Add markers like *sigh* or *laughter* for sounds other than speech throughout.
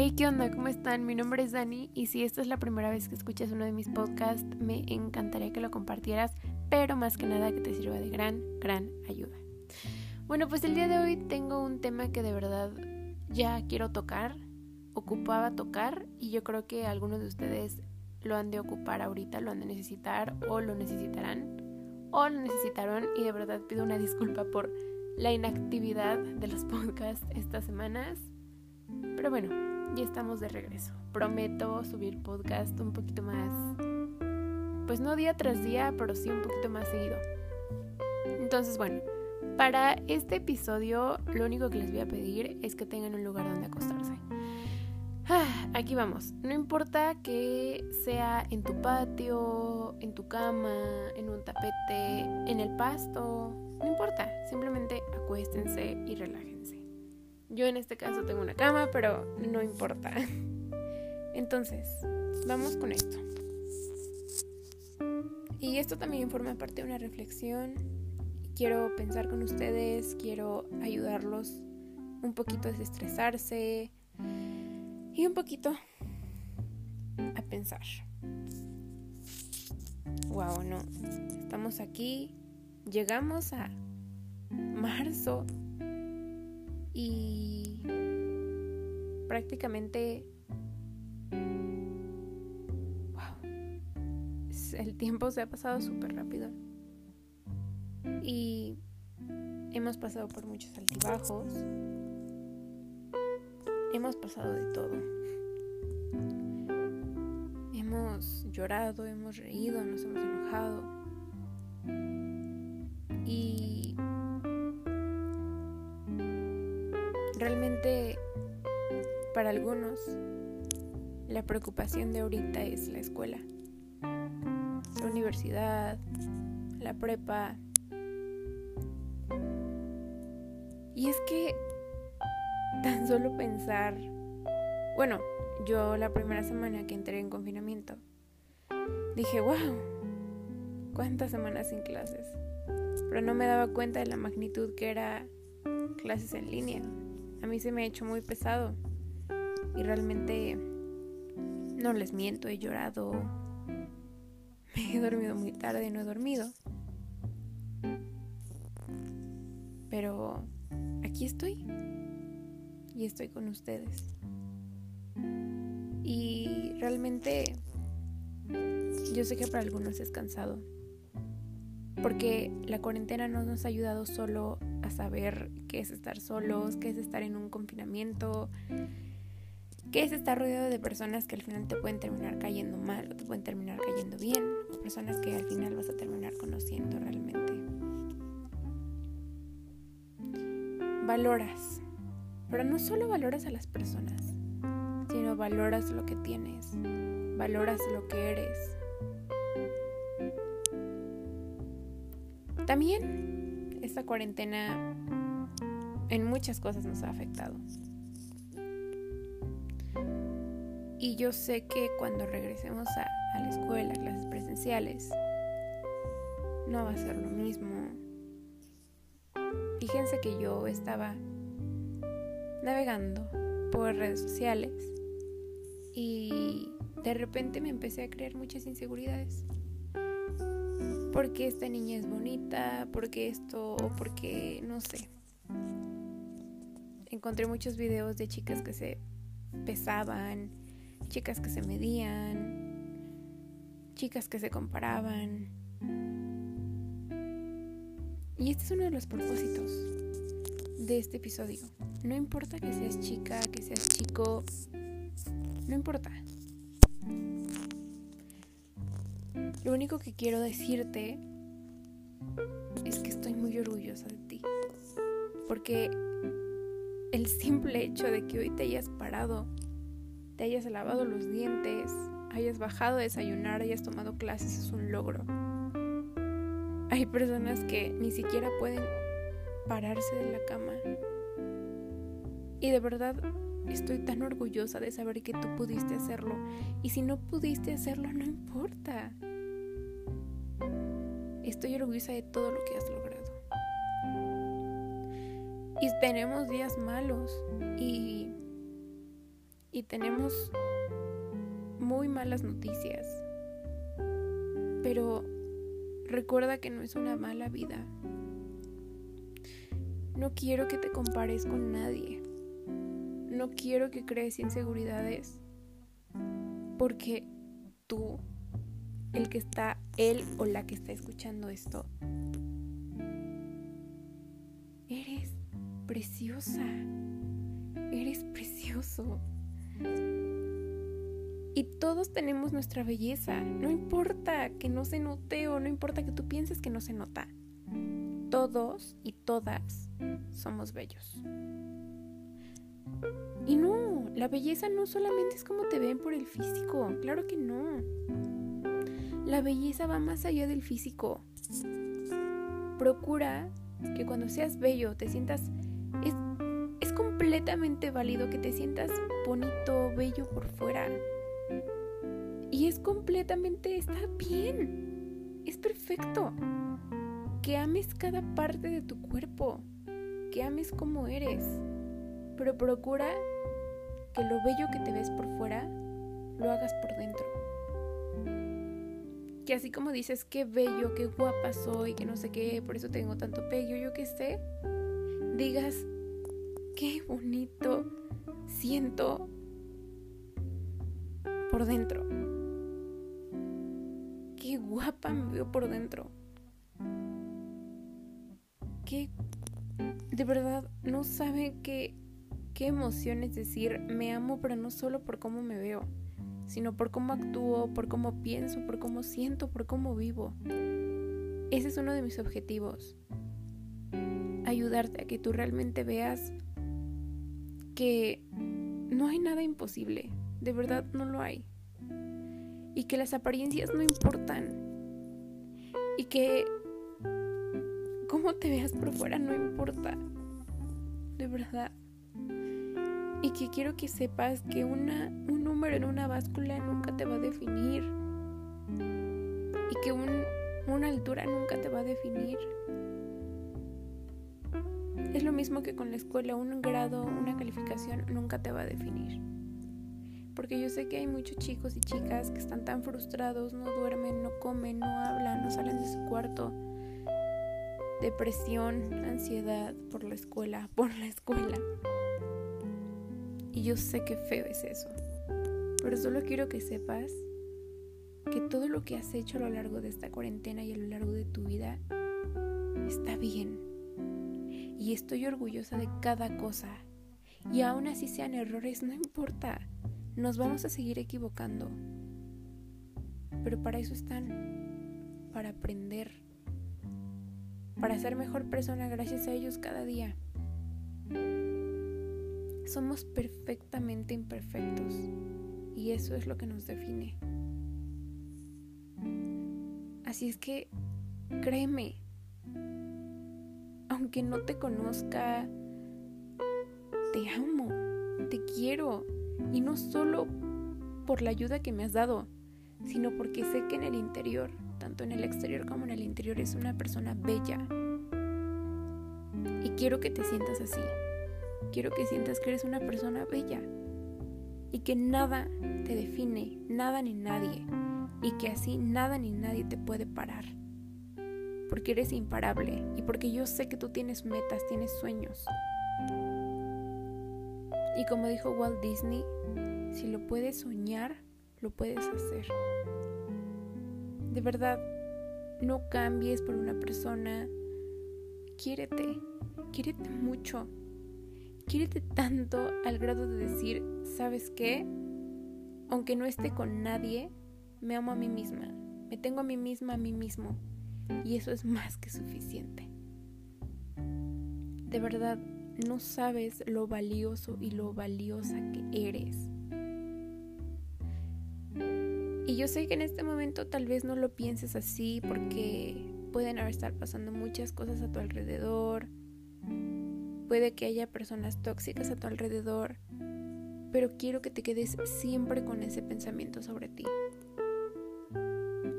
Hey, ¿qué onda? ¿Cómo están? Mi nombre es Dani y si esta es la primera vez que escuchas uno de mis podcasts, me encantaría que lo compartieras, pero más que nada que te sirva de gran, gran ayuda. Bueno, pues el día de hoy tengo un tema que de verdad ya quiero tocar, ocupaba tocar y yo creo que algunos de ustedes lo han de ocupar ahorita, lo han de necesitar o lo necesitarán o lo necesitaron y de verdad pido una disculpa por la inactividad de los *laughs* podcasts estas semanas. Pero bueno, ya estamos de regreso. Prometo subir podcast un poquito más, pues no día tras día, pero sí un poquito más seguido. Entonces, bueno, para este episodio lo único que les voy a pedir es que tengan un lugar donde acostarse. Ah, aquí vamos. No importa que sea en tu patio, en tu cama, en un tapete, en el pasto, no importa. Simplemente acuéstense y relájense. Yo en este caso tengo una cama, pero no importa. Entonces, vamos con esto. Y esto también forma parte de una reflexión. Quiero pensar con ustedes, quiero ayudarlos un poquito a desestresarse y un poquito a pensar. Wow, no. Estamos aquí. Llegamos a marzo y prácticamente wow, el tiempo se ha pasado súper rápido. Y hemos pasado por muchos altibajos. Hemos pasado de todo. Hemos llorado hemos reído nos hemos enojado. Y Realmente, para algunos, la preocupación de ahorita es la escuela, la universidad, la prepa. Y es que tan solo pensar, bueno, yo la primera semana que entré en confinamiento, dije, wow, cuántas semanas sin clases. Pero no me daba cuenta de la magnitud que era clases en línea a mí se me ha hecho muy pesado y realmente no les miento, he llorado, *laughs* me he dormido muy tarde, no he dormido. Pero aquí estoy y estoy con ustedes. Y realmente yo sé que para algunos es cansado, porque la cuarentena no nos ha ayudado solo a saber qué es estar solos, qué es estar en un confinamiento, qué es estar rodeado de personas que al final te pueden terminar cayendo mal o te pueden terminar cayendo bien, o personas que al final vas a terminar conociendo realmente. Valoras, pero no solo valoras a las personas, sino valoras lo que tienes, valoras lo que eres. También esta cuarentena en muchas cosas nos ha afectado. Y yo sé que cuando regresemos a, la escuela, a clases presenciales, no va a ser lo mismo. Fíjense que yo estaba navegando por redes sociales y de repente me empecé a crear muchas inseguridades porque esta niña es bonita, porque esto, o porque no sé. Encontré muchos videos de chicas que se pesaban, chicas que se medían, chicas que se comparaban. Y este es uno de los propósitos de este episodio. No importa que seas chica, que seas chico, no importa. Lo único que quiero decirte es que estoy muy orgullosa de ti. Porque el simple hecho de que hoy te hayas parado, te hayas lavado los dientes, hayas bajado a desayunar, hayas tomado clases es un logro. Hay personas que ni siquiera pueden pararse de la cama. Y de verdad estoy tan orgullosa de saber que tú pudiste hacerlo. Y si no pudiste hacerlo, no importa. Estoy orgullosa de todo lo que has logrado. Y tenemos días malos y y tenemos muy malas noticias. Pero recuerda que no es una mala vida. No quiero que te compares con nadie. No quiero que crees inseguridades. Porque tú, el que está, él o la que está escuchando esto, eres preciosa. Eres precioso. Y todos tenemos nuestra belleza. No importa que no se note o no importa que tú pienses que no se nota. Todos y todas somos bellos. Y no, la belleza no solamente es como te ven por el físico. Claro que no. La belleza va más allá del físico. Procura que cuando seas bello te sientas... Es, es completamente válido que te sientas bonito, bello por fuera y es completamente, está bien, es perfecto. Que ames cada parte de tu cuerpo, que ames como eres, pero procura que lo bello que te ves por fuera lo hagas por dentro. Que así como dices, qué bello, qué guapa soy, que no sé qué, por eso tengo tanto pello, yo qué sé, digas, qué bonito siento por dentro qué guapa me veo por dentro. Que de verdad no sabe qué, qué emoción es decir me amo, pero no solo por cómo me veo, sino por cómo actúo, por cómo pienso, por cómo siento, por cómo vivo. Ese es uno de mis objetivos. Ayudarte a que tú realmente veas que no hay nada imposible. De verdad no lo hay y que las apariencias no importan y que cómo te veas por fuera no importa, de verdad. Y que quiero que sepas que una, un número en una báscula nunca te va a definir y que un, una altura nunca te va a definir. Es lo mismo que con la escuela, un grado, una calificación nunca te va a definir porque yo sé que hay muchos chicos y chicas que están tan frustrados, no duermen, no comen, no hablan, no salen de su cuarto. Depresión, ansiedad por la escuela, por la escuela. Y yo sé que feo es eso. Pero solo quiero que sepas que todo lo que has hecho a lo largo de esta cuarentena y a lo largo de tu vida está bien. Y estoy orgullosa de cada cosa. Y aún así sean errores, no importa. Nos vamos a seguir equivocando, pero para eso están, para aprender, para ser mejor persona gracias a ellos cada día. Somos perfectamente imperfectos y eso es lo que nos define. Así es que, créeme, aunque no te conozca, te amo, te quiero y no solo por la ayuda que me has dado, sino porque sé que en el interior, tanto en el exterior como en el interior, es una persona bella. Y quiero que te sientas así. Quiero que sientas que eres una persona bella. Que nada te define, nada ni nadie. Y que así nada ni nadie te puede parar. Porque eres imparable y porque yo sé que tú tienes metas, tienes sueños. Y como dijo Walt Disney, si lo puedes soñar, lo puedes hacer. De verdad, no cambies por una persona. Quiérete, quiérete mucho. Quiérete tanto al grado de decir, ¿sabes qué? Aunque no esté con nadie, me amo a mí misma. Me tengo a mí misma, a mí mismo. Y eso es más que suficiente. De verdad, no sabes lo valioso y lo valiosa que eres. Y yo sé que en este momento tal vez no lo pienses así porque pueden estar pasando muchas cosas a tu alrededor. Puede que haya personas tóxicas a tu alrededor. Pero quiero que te quedes siempre con ese pensamiento sobre ti.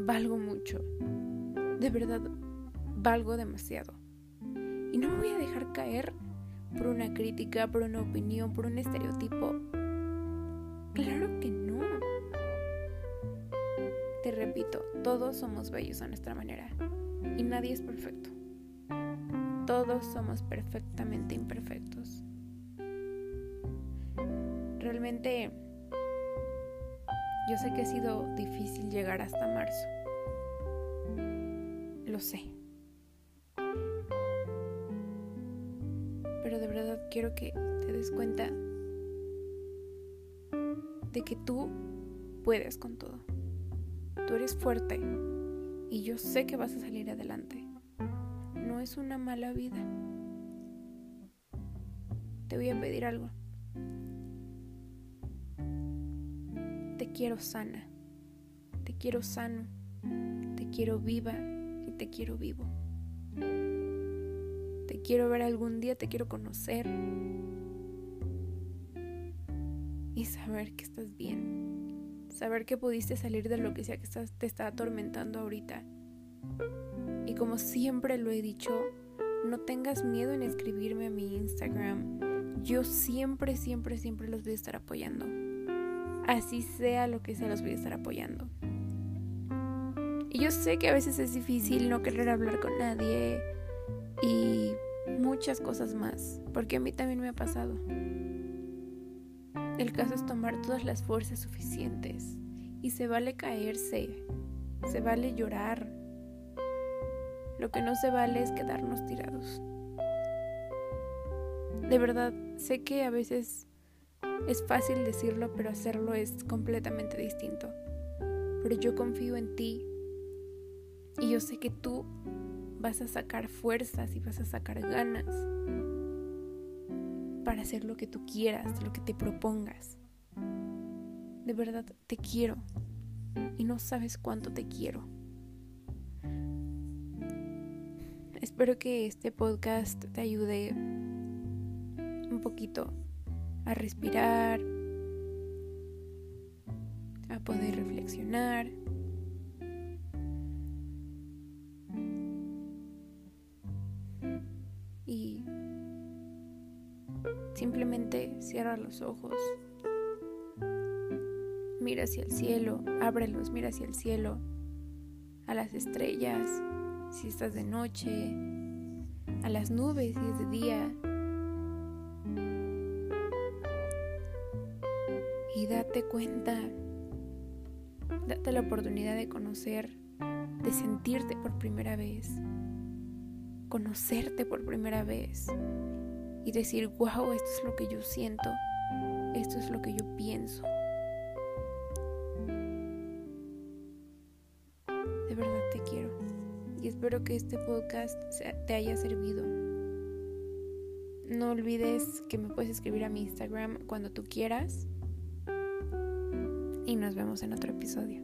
Valgo mucho. De verdad, valgo demasiado. Y no me voy a dejar caer por una crítica, por una opinión, por un estereotipo. Claro que no. Te repito, todos somos bellos a nuestra manera y nadie es perfecto. Somos perfectamente imperfectos. Realmente yo sé que ha sido difícil llegar hasta marzo. Lo sé. Pero de verdad quiero que te des cuenta de que tú puedes con todo. Tú eres fuerte y yo sé que vas a salir adelante. Es una mala vida. Te voy a pedir algo. Te quiero sana. Te quiero sano. Te quiero viva y te quiero vivo. Te quiero ver algún día, te quiero conocer y saber que estás bien. Saber que pudiste salir de lo que sea que te está atormentando ahorita. Y como siempre lo he dicho, no tengas miedo en escribirme a mi Instagram. Yo siempre, siempre, siempre los voy a estar apoyando. Así sea lo que sea, los voy a estar apoyando. Y yo sé que a veces es difícil no querer hablar con nadie y muchas cosas más, porque a mí también me ha pasado. El caso es tomar todas las fuerzas suficientes y se vale caerse, se vale llorar. Lo que no se vale es quedarnos tirados. De verdad, sé que a veces es fácil decirlo, pero hacerlo es completamente distinto. Pero yo confío en ti y yo sé que tú vas a sacar fuerzas y vas a sacar ganas para hacer lo que tú quieras, lo que te propongas. De verdad te quiero y no sabes cuánto te quiero. Espero que este podcast te ayude un poquito a respirar, a poder reflexionar. Y Simplemente cierra los ojos. Mira hacia el cielo, ábrelos, mira hacia el cielo, a las estrellas, si estás de noche, a las nubes si es de día. Y date cuenta, date la oportunidad de conocer, de sentirte por primera vez, conocerte por primera vez y decir, wow, esto es lo que yo siento, esto es lo que yo pienso. Espero que este podcast te haya servido. No olvides que me puedes escribir a mi Instagram cuando tú quieras y nos vemos en otro episodio.